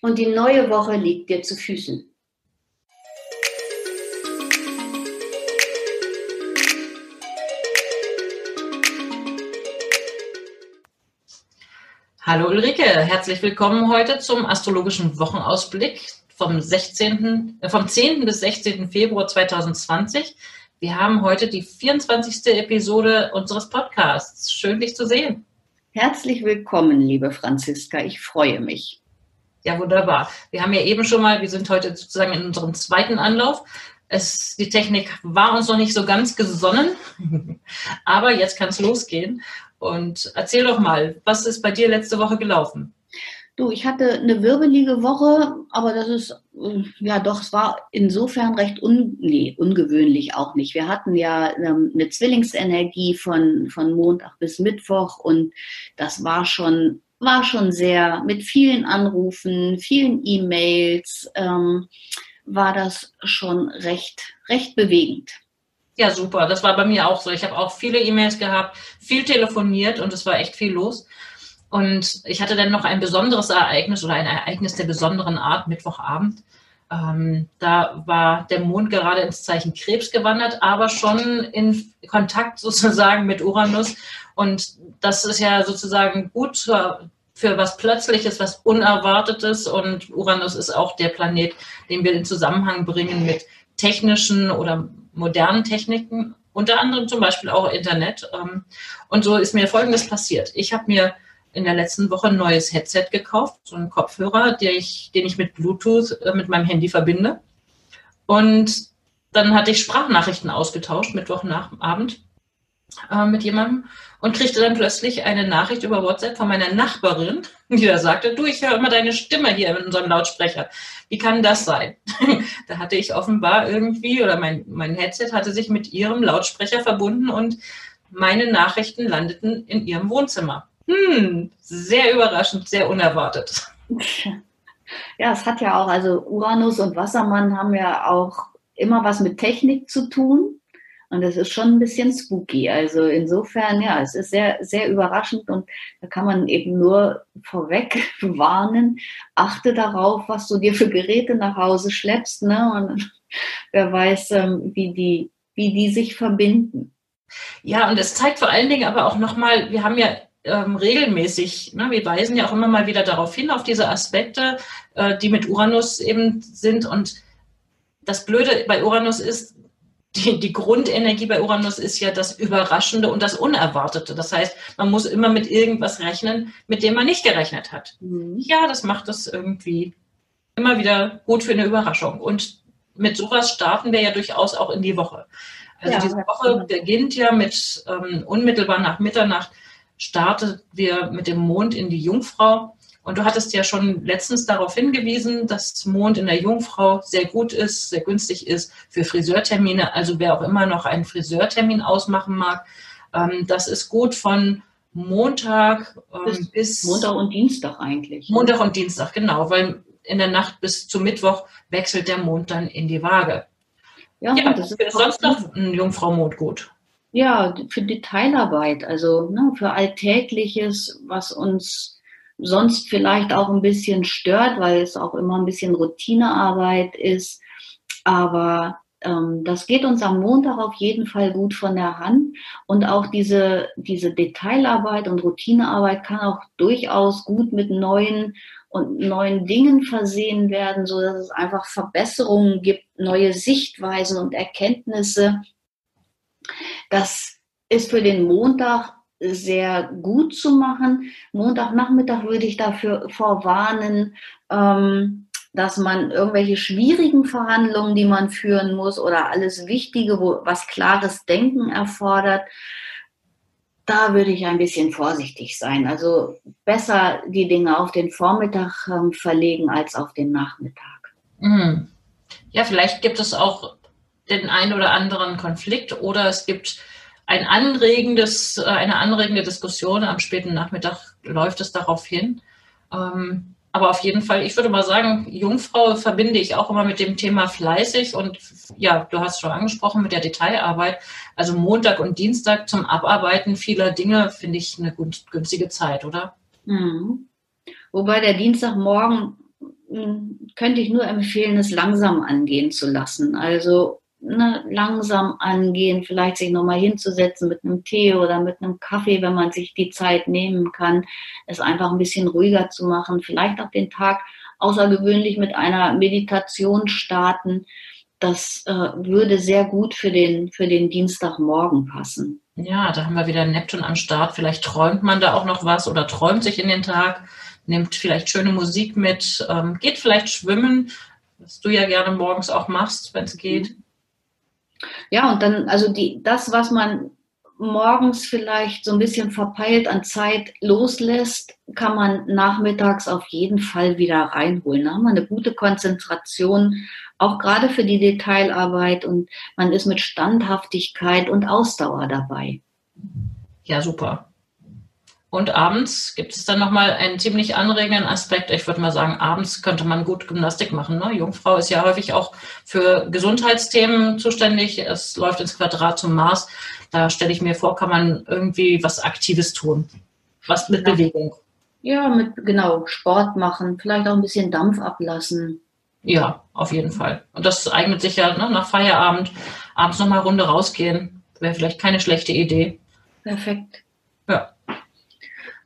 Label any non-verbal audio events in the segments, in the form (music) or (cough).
und die neue Woche liegt dir zu Füßen. Hallo Ulrike, herzlich willkommen heute zum astrologischen Wochenausblick vom, 16., äh, vom 10. bis 16. Februar 2020. Wir haben heute die 24. Episode unseres Podcasts. Schön, dich zu sehen. Herzlich willkommen, liebe Franziska. Ich freue mich. Ja, wunderbar. Wir haben ja eben schon mal, wir sind heute sozusagen in unserem zweiten Anlauf. Es, die Technik war uns noch nicht so ganz gesonnen, (laughs) aber jetzt kann es losgehen. Und erzähl doch mal, was ist bei dir letzte Woche gelaufen? Du, ich hatte eine wirbelige Woche, aber das ist, äh, ja doch, es war insofern recht un, nee, ungewöhnlich auch nicht. Wir hatten ja ähm, eine Zwillingsenergie von, von Montag bis Mittwoch und das war schon war schon sehr mit vielen Anrufen, vielen E-Mails, ähm, war das schon recht, recht bewegend. Ja, super. Das war bei mir auch so. Ich habe auch viele E-Mails gehabt, viel telefoniert und es war echt viel los. Und ich hatte dann noch ein besonderes Ereignis oder ein Ereignis der besonderen Art, Mittwochabend. Ähm, da war der Mond gerade ins Zeichen Krebs gewandert, aber schon in Kontakt sozusagen mit Uranus. Und das ist ja sozusagen gut für, für was Plötzliches, was Unerwartetes. Und Uranus ist auch der Planet, den wir in Zusammenhang bringen mit technischen oder modernen Techniken, unter anderem zum Beispiel auch Internet. Ähm, und so ist mir Folgendes passiert. Ich habe mir in der letzten Woche ein neues Headset gekauft, so einen Kopfhörer, den ich, den ich mit Bluetooth äh, mit meinem Handy verbinde. Und dann hatte ich Sprachnachrichten ausgetauscht, Mittwochnachabend äh, mit jemandem und kriegte dann plötzlich eine Nachricht über WhatsApp von meiner Nachbarin, (laughs) die da sagte, du, ich höre immer deine Stimme hier in unserem Lautsprecher. Wie kann das sein? (laughs) da hatte ich offenbar irgendwie, oder mein, mein Headset hatte sich mit ihrem Lautsprecher verbunden und meine Nachrichten landeten in ihrem Wohnzimmer. Hm, sehr überraschend, sehr unerwartet. Ja, es hat ja auch, also Uranus und Wassermann haben ja auch immer was mit Technik zu tun. Und das ist schon ein bisschen spooky. Also insofern, ja, es ist sehr, sehr überraschend und da kann man eben nur vorweg (laughs) warnen. Achte darauf, was du dir für Geräte nach Hause schleppst, ne? Und (laughs) wer weiß, ähm, wie die, wie die sich verbinden. Ja, und es zeigt vor allen Dingen aber auch nochmal, wir haben ja ähm, regelmäßig, ne, wir weisen ja auch immer mal wieder darauf hin, auf diese Aspekte, äh, die mit Uranus eben sind. Und das Blöde bei Uranus ist, die, die Grundenergie bei Uranus ist ja das Überraschende und das Unerwartete. Das heißt, man muss immer mit irgendwas rechnen, mit dem man nicht gerechnet hat. Mhm. Ja, das macht das irgendwie immer wieder gut für eine Überraschung. Und mit sowas starten wir ja durchaus auch in die Woche. Also ja, diese Woche beginnt ja mit ähm, unmittelbar nach Mitternacht startet wir mit dem Mond in die Jungfrau. Und du hattest ja schon letztens darauf hingewiesen, dass Mond in der Jungfrau sehr gut ist, sehr günstig ist für Friseurtermine. Also wer auch immer noch einen Friseurtermin ausmachen mag, ähm, das ist gut von Montag ähm, bis, Montag und Dienstag eigentlich. Montag und Dienstag, genau, weil in der Nacht bis zum Mittwoch wechselt der Mond dann in die Waage. Ja, ja das ist sonst noch ein Jungfrau-Mond gut. Ja, für Detailarbeit, also ne, für Alltägliches, was uns sonst vielleicht auch ein bisschen stört, weil es auch immer ein bisschen Routinearbeit ist. Aber ähm, das geht uns am Montag auf jeden Fall gut von der Hand. Und auch diese, diese Detailarbeit und Routinearbeit kann auch durchaus gut mit neuen und neuen Dingen versehen werden, so dass es einfach Verbesserungen gibt, neue Sichtweisen und Erkenntnisse, das ist für den Montag sehr gut zu machen. Montagnachmittag würde ich dafür vorwarnen, ähm, dass man irgendwelche schwierigen Verhandlungen, die man führen muss oder alles Wichtige, wo was klares Denken erfordert, da würde ich ein bisschen vorsichtig sein. Also besser die Dinge auf den Vormittag ähm, verlegen als auf den Nachmittag. Mhm. Ja, vielleicht gibt es auch den einen oder anderen Konflikt oder es gibt ein anregendes, äh, eine anregende Diskussion am späten Nachmittag läuft es darauf hin. Ähm, aber auf jeden Fall, ich würde mal sagen, Jungfrau verbinde ich auch immer mit dem Thema fleißig und ja, du hast schon angesprochen mit der Detailarbeit. Also Montag und Dienstag zum Abarbeiten vieler Dinge finde ich eine günstige Zeit, oder? Mhm. Wobei der Dienstagmorgen hm, könnte ich nur empfehlen, es langsam angehen zu lassen. Also ne, langsam angehen, vielleicht sich nochmal hinzusetzen mit einem Tee oder mit einem Kaffee, wenn man sich die Zeit nehmen kann, es einfach ein bisschen ruhiger zu machen, vielleicht auch den Tag außergewöhnlich mit einer Meditation starten. Das äh, würde sehr gut für den, für den Dienstagmorgen passen. Ja, da haben wir wieder Neptun am Start. Vielleicht träumt man da auch noch was oder träumt sich in den Tag, nimmt vielleicht schöne Musik mit, ähm, geht vielleicht schwimmen, was du ja gerne morgens auch machst, wenn es geht. Ja, und dann, also die, das, was man morgens vielleicht so ein bisschen verpeilt an Zeit loslässt, kann man nachmittags auf jeden Fall wieder reinholen. Da haben wir eine gute Konzentration, auch gerade für die Detailarbeit und man ist mit Standhaftigkeit und Ausdauer dabei. Ja, super. Und abends gibt es dann nochmal einen ziemlich anregenden Aspekt. Ich würde mal sagen, abends könnte man gut Gymnastik machen. Ne? Jungfrau ist ja häufig auch für Gesundheitsthemen zuständig. Es läuft ins Quadrat zum Mars. Da stelle ich mir vor, kann man irgendwie was Aktives tun. Was mit ja. Bewegung. Ja, mit genau Sport machen, vielleicht auch ein bisschen Dampf ablassen. Ja, auf jeden Fall. Und das eignet sich ja ne, nach Feierabend, abends nochmal Runde rausgehen. Wäre vielleicht keine schlechte Idee. Perfekt.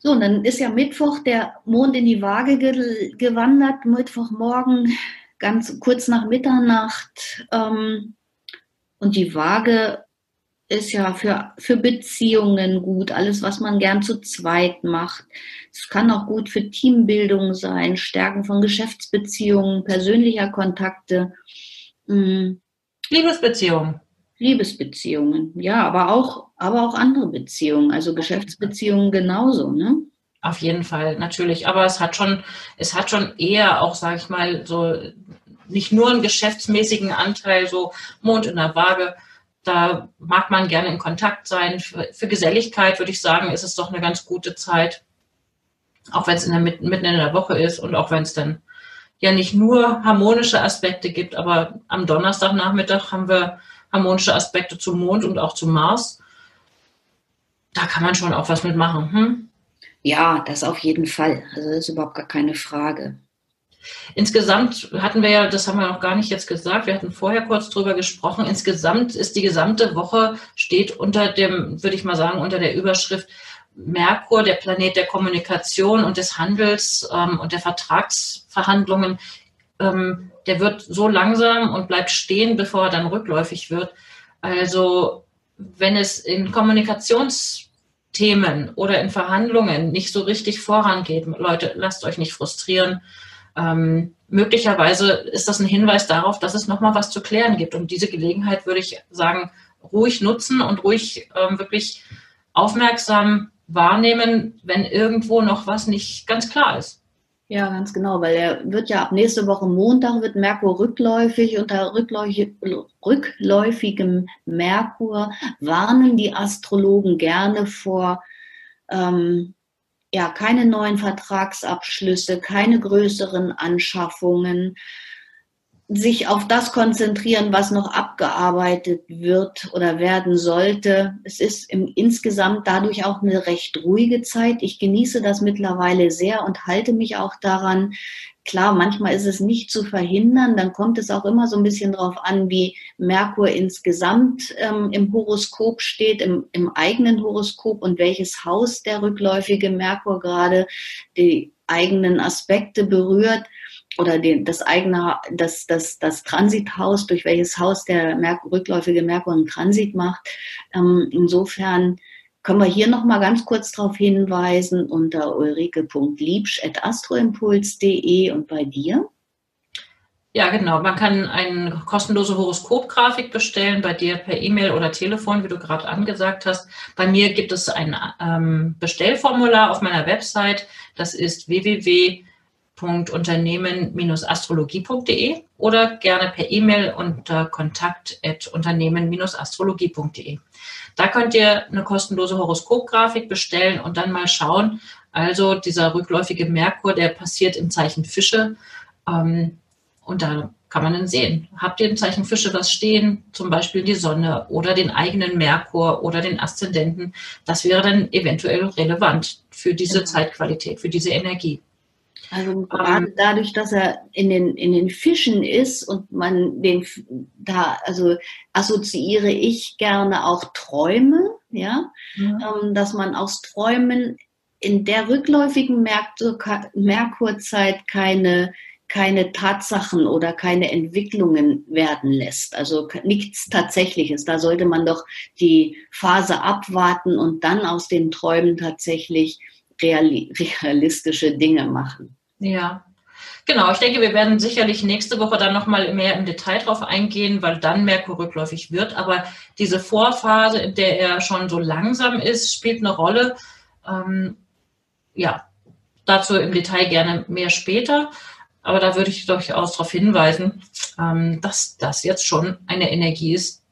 So, und dann ist ja Mittwoch der Mond in die Waage ge gewandert, Mittwochmorgen, ganz kurz nach Mitternacht. Ähm, und die Waage ist ja für, für Beziehungen gut, alles, was man gern zu zweit macht. Es kann auch gut für Teambildung sein, Stärken von Geschäftsbeziehungen, persönlicher Kontakte. Mhm. Liebesbeziehungen. Liebesbeziehungen, ja, aber auch, aber auch andere Beziehungen, also Geschäftsbeziehungen genauso, ne? Auf jeden Fall, natürlich. Aber es hat schon, es hat schon eher auch, sage ich mal, so nicht nur einen geschäftsmäßigen Anteil, so Mond in der Waage. Da mag man gerne in Kontakt sein. Für, für Geselligkeit würde ich sagen, ist es doch eine ganz gute Zeit. Auch wenn es in der, mitten in der Woche ist und auch wenn es dann ja nicht nur harmonische Aspekte gibt, aber am Donnerstagnachmittag haben wir harmonische Aspekte zum Mond und auch zum Mars. Da kann man schon auch was mitmachen. Hm? Ja, das auf jeden Fall. Also das ist überhaupt gar keine Frage. Insgesamt hatten wir ja, das haben wir noch gar nicht jetzt gesagt, wir hatten vorher kurz drüber gesprochen. Insgesamt ist die gesamte Woche steht unter dem, würde ich mal sagen, unter der Überschrift Merkur, der Planet der Kommunikation und des Handels ähm, und der Vertragsverhandlungen ähm, der wird so langsam und bleibt stehen, bevor er dann rückläufig wird. Also wenn es in Kommunikationsthemen oder in Verhandlungen nicht so richtig vorangeht, Leute, lasst euch nicht frustrieren. Ähm, möglicherweise ist das ein Hinweis darauf, dass es nochmal was zu klären gibt. Und diese Gelegenheit würde ich sagen, ruhig nutzen und ruhig ähm, wirklich aufmerksam wahrnehmen, wenn irgendwo noch was nicht ganz klar ist. Ja, ganz genau, weil er wird ja ab nächste Woche Montag wird Merkur rückläufig. Unter rückläufigem Merkur warnen die Astrologen gerne vor ähm, ja, keine neuen Vertragsabschlüsse, keine größeren Anschaffungen, sich auf das konzentrieren, was noch abgearbeitet wird oder werden sollte. Es ist im, insgesamt dadurch auch eine recht ruhige Zeit. Ich genieße das mittlerweile sehr und halte mich auch daran. Klar, manchmal ist es nicht zu verhindern. Dann kommt es auch immer so ein bisschen darauf an, wie Merkur insgesamt ähm, im Horoskop steht, im, im eigenen Horoskop und welches Haus der rückläufige Merkur gerade die eigenen Aspekte berührt oder den, das eigene, das, das, das Transithaus, durch welches Haus der Merkur, rückläufige Merkur einen Transit macht. Ähm, insofern können wir hier nochmal ganz kurz darauf hinweisen unter ulrike.liebsch.astroimpuls.de und bei dir? Ja, genau. Man kann eine kostenlose Horoskopgrafik bestellen, bei dir per E-Mail oder Telefon, wie du gerade angesagt hast. Bei mir gibt es ein ähm, Bestellformular auf meiner Website. Das ist www unternehmen-astrologie.de oder gerne per E-Mail unter kontakt.unternehmen-astrologie.de. Da könnt ihr eine kostenlose Horoskopgrafik bestellen und dann mal schauen. Also dieser rückläufige Merkur, der passiert im Zeichen Fische. Ähm, und da kann man dann sehen. Habt ihr im Zeichen Fische was stehen, zum Beispiel die Sonne oder den eigenen Merkur oder den Aszendenten? Das wäre dann eventuell relevant für diese ja. Zeitqualität, für diese Energie. Also gerade dadurch, dass er in den, in den Fischen ist und man den da, also assoziiere ich gerne auch Träume, ja, ja. Ähm, dass man aus Träumen in der rückläufigen Merkur, Merkurzeit keine keine Tatsachen oder keine Entwicklungen werden lässt. Also nichts Tatsächliches. Da sollte man doch die Phase abwarten und dann aus den Träumen tatsächlich realistische Dinge machen. Ja, Genau, ich denke, wir werden sicherlich nächste Woche dann nochmal mehr im Detail drauf eingehen, weil dann Merkur rückläufig wird. Aber diese Vorphase, in der er schon so langsam ist, spielt eine Rolle. Ähm, ja, dazu im Detail gerne mehr später. Aber da würde ich durchaus darauf hinweisen, ähm, dass das jetzt schon eine Energie ist,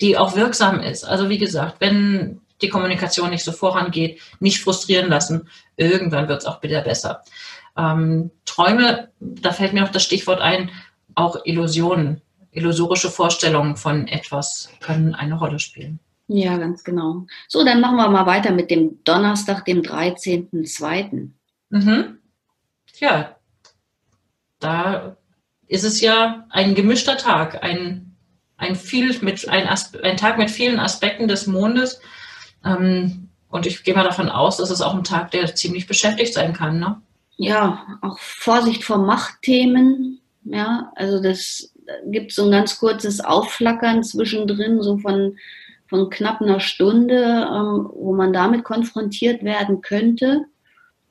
die auch wirksam ist. Also wie gesagt, wenn die Kommunikation nicht so vorangeht, nicht frustrieren lassen, irgendwann wird es auch wieder besser. Ähm, Träume, da fällt mir noch das Stichwort ein, auch Illusionen, illusorische Vorstellungen von etwas können eine Rolle spielen. Ja, ganz genau. So, dann machen wir mal weiter mit dem Donnerstag, dem 13.02. Mhm. Ja, da ist es ja ein gemischter Tag, ein, ein, viel mit, ein, ein Tag mit vielen Aspekten des Mondes. Ähm, und ich gehe mal davon aus, dass es auch ein Tag, der ziemlich beschäftigt sein kann. Ne? ja, auch Vorsicht vor Machtthemen. Ja, also das gibt so ein ganz kurzes Aufflackern zwischendrin, so von, von knapp einer Stunde, ähm, wo man damit konfrontiert werden könnte.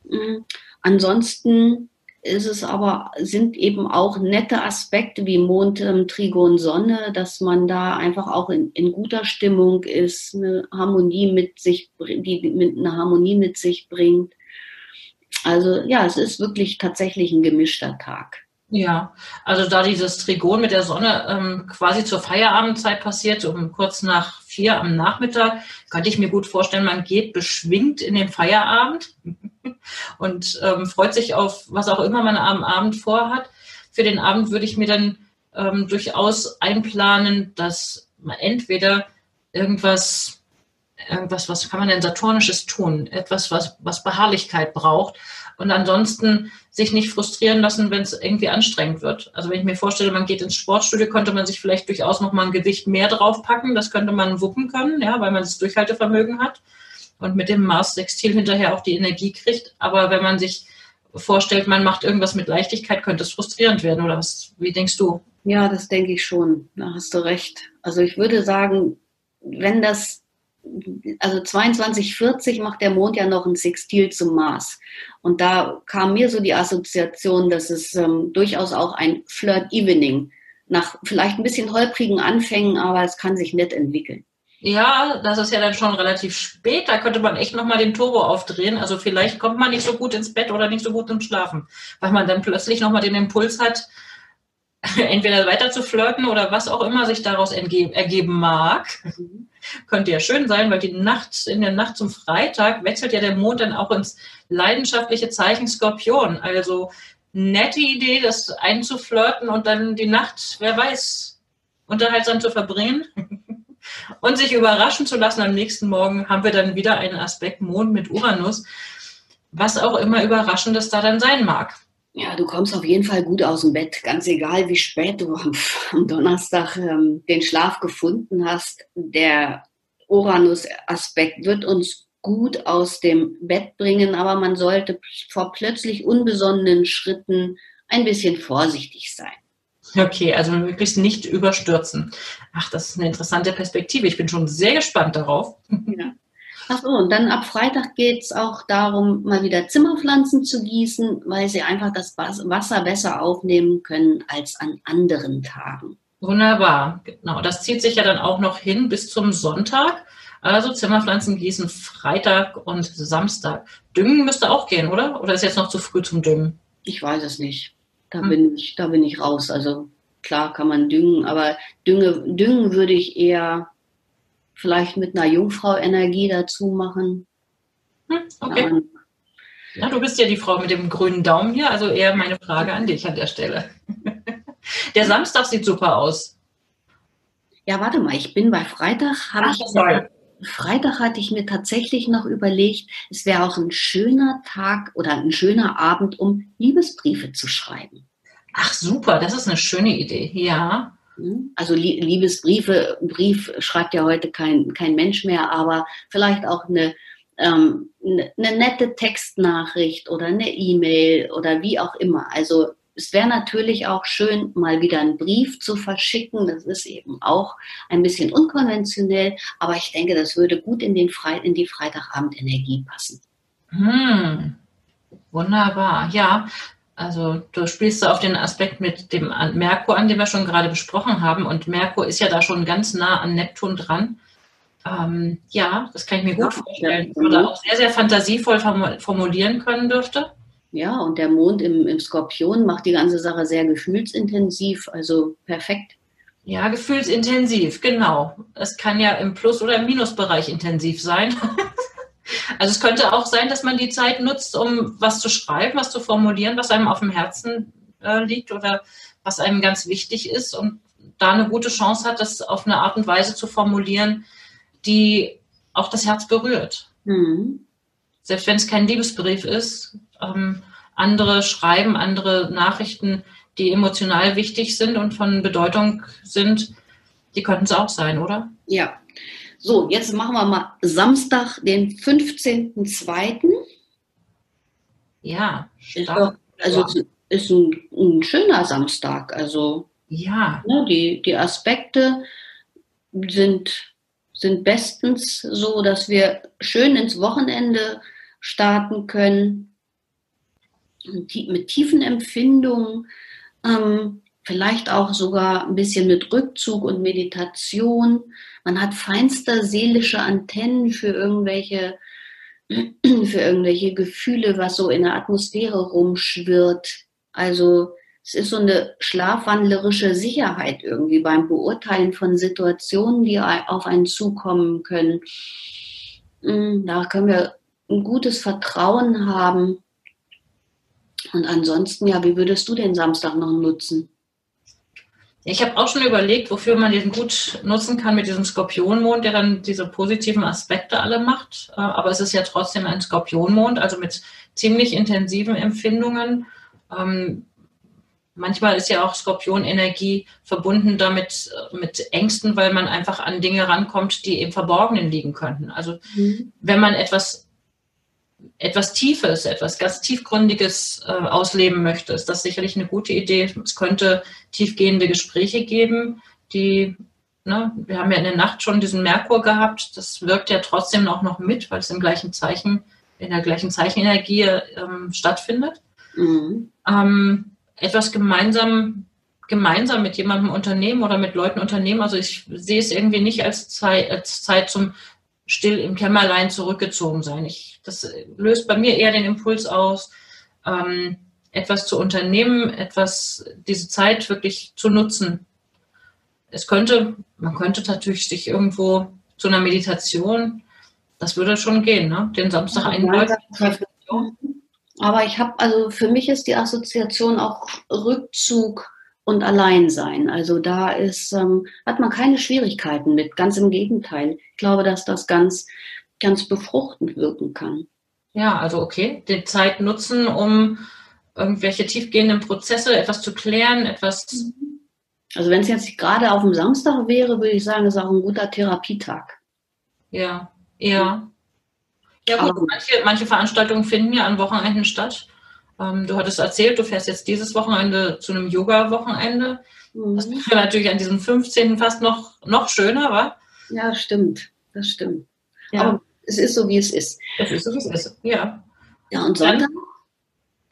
Mhm. Ansonsten ist es aber, sind eben auch nette Aspekte wie Mond, ähm, Trigon, Sonne, dass man da einfach auch in, in guter Stimmung ist, eine Harmonie mit sich, die mit eine Harmonie mit sich bringt. Also ja, es ist wirklich tatsächlich ein gemischter Tag. Ja, also da dieses Trigon mit der Sonne ähm, quasi zur Feierabendzeit passiert, um kurz nach vier am Nachmittag, könnte ich mir gut vorstellen, man geht beschwingt in den Feierabend (laughs) und ähm, freut sich auf was auch immer man am Abend vorhat. Für den Abend würde ich mir dann ähm, durchaus einplanen, dass man entweder irgendwas irgendwas, was kann man denn Saturnisches tun? Etwas, was, was Beharrlichkeit braucht. Und ansonsten sich nicht frustrieren lassen, wenn es irgendwie anstrengend wird. Also wenn ich mir vorstelle, man geht ins Sportstudio, könnte man sich vielleicht durchaus noch mal ein Gewicht mehr draufpacken. Das könnte man wuppen können, ja, weil man das Durchhaltevermögen hat und mit dem Mars-Sextil hinterher auch die Energie kriegt. Aber wenn man sich vorstellt, man macht irgendwas mit Leichtigkeit, könnte es frustrierend werden. Oder was, wie denkst du? Ja, das denke ich schon. Da hast du recht. Also ich würde sagen, wenn das also 2240 macht der Mond ja noch ein Sextil zum Mars. Und da kam mir so die Assoziation, dass es ähm, durchaus auch ein Flirt-Evening nach vielleicht ein bisschen holprigen Anfängen, aber es kann sich nett entwickeln. Ja, das ist ja dann schon relativ spät. Da könnte man echt nochmal den Turbo aufdrehen. Also vielleicht kommt man nicht so gut ins Bett oder nicht so gut zum Schlafen, weil man dann plötzlich nochmal den Impuls hat, (laughs) entweder weiter zu flirten oder was auch immer sich daraus ergeben mag. Mhm. Könnte ja schön sein, weil die Nacht, in der Nacht zum Freitag wechselt ja der Mond dann auch ins leidenschaftliche Zeichen Skorpion. Also nette Idee, das einzuflirten und dann die Nacht, wer weiß, unterhaltsam zu verbringen. (laughs) und sich überraschen zu lassen. Am nächsten Morgen haben wir dann wieder einen Aspekt Mond mit Uranus, was auch immer Überraschendes da dann sein mag. Ja, du kommst auf jeden Fall gut aus dem Bett, ganz egal, wie spät du am, am Donnerstag ähm, den Schlaf gefunden hast. Der Uranus-Aspekt wird uns gut aus dem Bett bringen, aber man sollte vor plötzlich unbesonnenen Schritten ein bisschen vorsichtig sein. Okay, also möglichst nicht überstürzen. Ach, das ist eine interessante Perspektive. Ich bin schon sehr gespannt darauf. Ja. Ach so, und dann ab Freitag geht es auch darum, mal wieder Zimmerpflanzen zu gießen, weil sie einfach das Wasser besser aufnehmen können als an anderen Tagen. Wunderbar, genau. Das zieht sich ja dann auch noch hin bis zum Sonntag. Also Zimmerpflanzen gießen Freitag und Samstag. Düngen müsste auch gehen, oder? Oder ist jetzt noch zu früh zum Düngen? Ich weiß es nicht. Da hm. bin ich, da bin ich raus. Also klar kann man düngen, aber Dünge, düngen würde ich eher vielleicht mit einer Jungfrau-Energie dazu machen. Hm, okay. Ja, ja, du bist ja die Frau mit dem grünen Daumen hier, also eher meine Frage an dich an der Stelle. (laughs) Der Samstag sieht super aus. Ja, warte mal, ich bin bei Freitag. Ach, ich, Freitag hatte ich mir tatsächlich noch überlegt, es wäre auch ein schöner Tag oder ein schöner Abend, um Liebesbriefe zu schreiben. Ach super, das ist eine schöne Idee, ja. Hm? Also Liebesbriefe, Brief schreibt ja heute kein, kein Mensch mehr, aber vielleicht auch eine ähm, eine nette Textnachricht oder eine E-Mail oder wie auch immer. Also es wäre natürlich auch schön, mal wieder einen Brief zu verschicken. Das ist eben auch ein bisschen unkonventionell, aber ich denke, das würde gut in, den Fre in die Freitagabendenergie passen. Hm. Wunderbar, ja. Also du spielst da auf den Aspekt mit dem Merkur an, den wir schon gerade besprochen haben. Und Merkur ist ja da schon ganz nah an Neptun dran. Ähm, ja, das kann ich mir gut vorstellen. Oder auch sehr, sehr fantasievoll formulieren können dürfte. Ja, und der Mond im, im Skorpion macht die ganze Sache sehr gefühlsintensiv, also perfekt. Ja, gefühlsintensiv, genau. Es kann ja im Plus- oder im Minusbereich intensiv sein. (laughs) also es könnte auch sein, dass man die Zeit nutzt, um was zu schreiben, was zu formulieren, was einem auf dem Herzen äh, liegt oder was einem ganz wichtig ist und da eine gute Chance hat, das auf eine Art und Weise zu formulieren, die auch das Herz berührt. Mhm. Selbst wenn es kein Liebesbrief ist, ähm, andere schreiben, andere Nachrichten, die emotional wichtig sind und von Bedeutung sind, die könnten es auch sein, oder? Ja. So, jetzt machen wir mal Samstag, den 15.02. Ja, stark. also ja. ist ein, ein, schöner Samstag. Also ja. Ne, die, die Aspekte sind sind bestens so, dass wir schön ins Wochenende starten können, mit tiefen Empfindungen, ähm, vielleicht auch sogar ein bisschen mit Rückzug und Meditation. Man hat feinste seelische Antennen für irgendwelche, (clears throat) für irgendwelche Gefühle, was so in der Atmosphäre rumschwirrt. Also es ist so eine schlafwandlerische Sicherheit irgendwie beim Beurteilen von Situationen, die auf einen zukommen können. Hm, da können wir ein gutes Vertrauen haben. Und ansonsten, ja, wie würdest du den Samstag noch nutzen? Ich habe auch schon überlegt, wofür man den gut nutzen kann mit diesem Skorpionmond, der dann diese positiven Aspekte alle macht. Äh, aber es ist ja trotzdem ein Skorpionmond, also mit ziemlich intensiven Empfindungen. Ähm, Manchmal ist ja auch Skorpionenergie verbunden damit äh, mit Ängsten, weil man einfach an Dinge rankommt, die im Verborgenen liegen könnten. Also mhm. wenn man etwas etwas Tiefes, etwas ganz Tiefgründiges äh, ausleben möchte, ist das sicherlich eine gute Idee. Es könnte tiefgehende Gespräche geben, die, ne, wir haben ja in der Nacht schon diesen Merkur gehabt, das wirkt ja trotzdem auch noch mit, weil es im gleichen Zeichen, in der gleichen Zeichenenergie ähm, stattfindet. Mhm. Ähm, etwas gemeinsam, gemeinsam mit jemandem unternehmen oder mit Leuten unternehmen. Also ich sehe es irgendwie nicht als Zeit, als Zeit zum still im Kämmerlein zurückgezogen sein. Ich, das löst bei mir eher den Impuls aus, ähm, etwas zu unternehmen, etwas, diese Zeit wirklich zu nutzen. Es könnte, man könnte natürlich sich irgendwo zu einer Meditation, das würde schon gehen, ne? Den Samstag einläuten. Aber ich habe, also für mich ist die Assoziation auch Rückzug und Alleinsein. Also da ist, ähm, hat man keine Schwierigkeiten mit. Ganz im Gegenteil. Ich glaube, dass das ganz, ganz befruchtend wirken kann. Ja, also okay, die Zeit nutzen, um irgendwelche tiefgehenden Prozesse, etwas zu klären, etwas. Also wenn es jetzt gerade auf dem Samstag wäre, würde ich sagen, ist auch ein guter Therapietag. Ja, ja. Ja gut, manche, manche Veranstaltungen finden ja an Wochenenden statt. Ähm, du hattest erzählt, du fährst jetzt dieses Wochenende zu einem Yoga-Wochenende. Mhm. Das wäre natürlich an diesem 15. fast noch, noch schöner, wa? Ja, stimmt. Das stimmt. Ja. Aber es ist so, wie es ist. Es ist so, wie es ist, ja. Ja, und Sonntag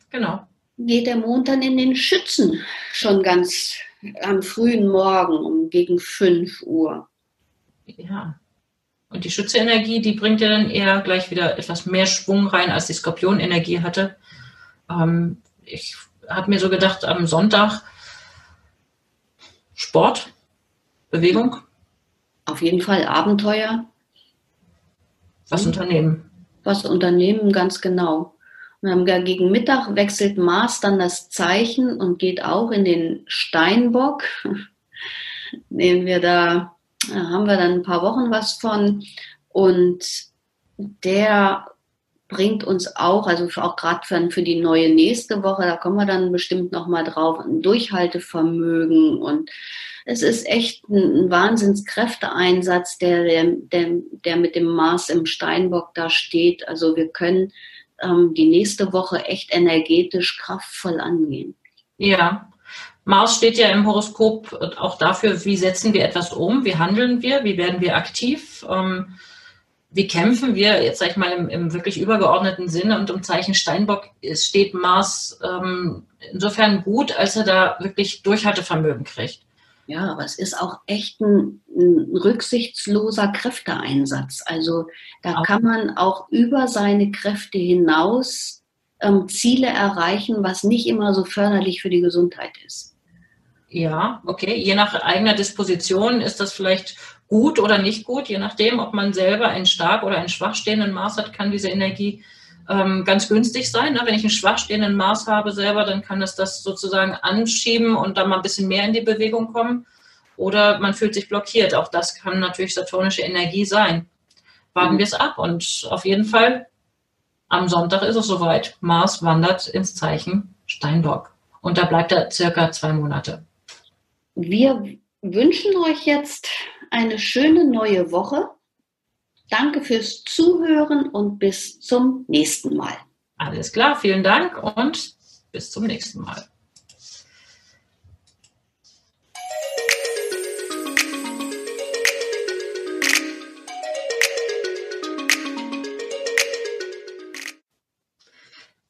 genau. geht der Mond dann in den Schützen schon ganz am frühen Morgen um gegen 5 Uhr. Ja, und die Schütze-Energie, die bringt ja dann eher gleich wieder etwas mehr Schwung rein, als die Skorpion-Energie hatte. Ähm, ich habe mir so gedacht, am Sonntag Sport, Bewegung. Auf jeden Fall Abenteuer. Was unternehmen. Was unternehmen, ganz genau. Wir haben ja gegen Mittag wechselt Mars dann das Zeichen und geht auch in den Steinbock. (laughs) Nehmen wir da, da haben wir dann ein paar Wochen was von. Und der bringt uns auch, also auch gerade für, für die neue nächste Woche, da kommen wir dann bestimmt nochmal drauf, ein Durchhaltevermögen und es ist echt ein, ein Wahnsinnskräfteeinsatz, der, der, der mit dem Mars im Steinbock da steht. Also wir können ähm, die nächste Woche echt energetisch kraftvoll angehen. Ja, Mars steht ja im Horoskop auch dafür, wie setzen wir etwas um, wie handeln wir, wie werden wir aktiv. Ähm, wie kämpfen wir, jetzt sage ich mal im, im, wirklich übergeordneten Sinne und im Zeichen Steinbock steht Mars ähm, insofern gut, als er da wirklich Durchhaltevermögen kriegt. Ja, aber es ist auch echt ein, ein rücksichtsloser Kräfteeinsatz. Also da auch. kann man auch über seine Kräfte hinaus ähm, Ziele erreichen, was nicht immer so förderlich für die Gesundheit ist. Ja, okay. Je nach eigener Disposition ist das vielleicht gut oder nicht gut, je nachdem, ob man selber einen stark oder einen schwach stehenden Mars hat, kann diese Energie ähm, ganz günstig sein. Ne? Wenn ich einen schwach stehenden Mars habe selber, dann kann es das sozusagen anschieben und dann mal ein bisschen mehr in die Bewegung kommen. Oder man fühlt sich blockiert. Auch das kann natürlich saturnische Energie sein. Warten mhm. wir es ab. Und auf jeden Fall, am Sonntag ist es soweit. Mars wandert ins Zeichen Steinbock. Und da bleibt er circa zwei Monate. Wir wünschen euch jetzt eine schöne neue Woche. Danke fürs Zuhören und bis zum nächsten Mal. Alles klar, vielen Dank und bis zum nächsten Mal.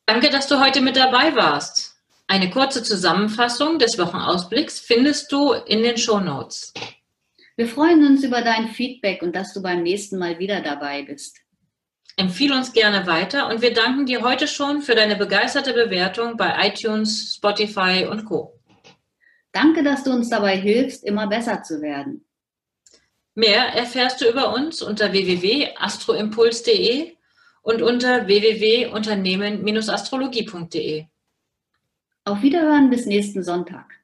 Danke, dass du heute mit dabei warst. Eine kurze Zusammenfassung des Wochenausblicks findest du in den Show Notes. Wir freuen uns über dein Feedback und dass du beim nächsten Mal wieder dabei bist. Empfehle uns gerne weiter und wir danken dir heute schon für deine begeisterte Bewertung bei iTunes, Spotify und Co. Danke, dass du uns dabei hilfst, immer besser zu werden. Mehr erfährst du über uns unter www.astroimpuls.de und unter www.unternehmen-astrologie.de. Auf Wiederhören bis nächsten Sonntag.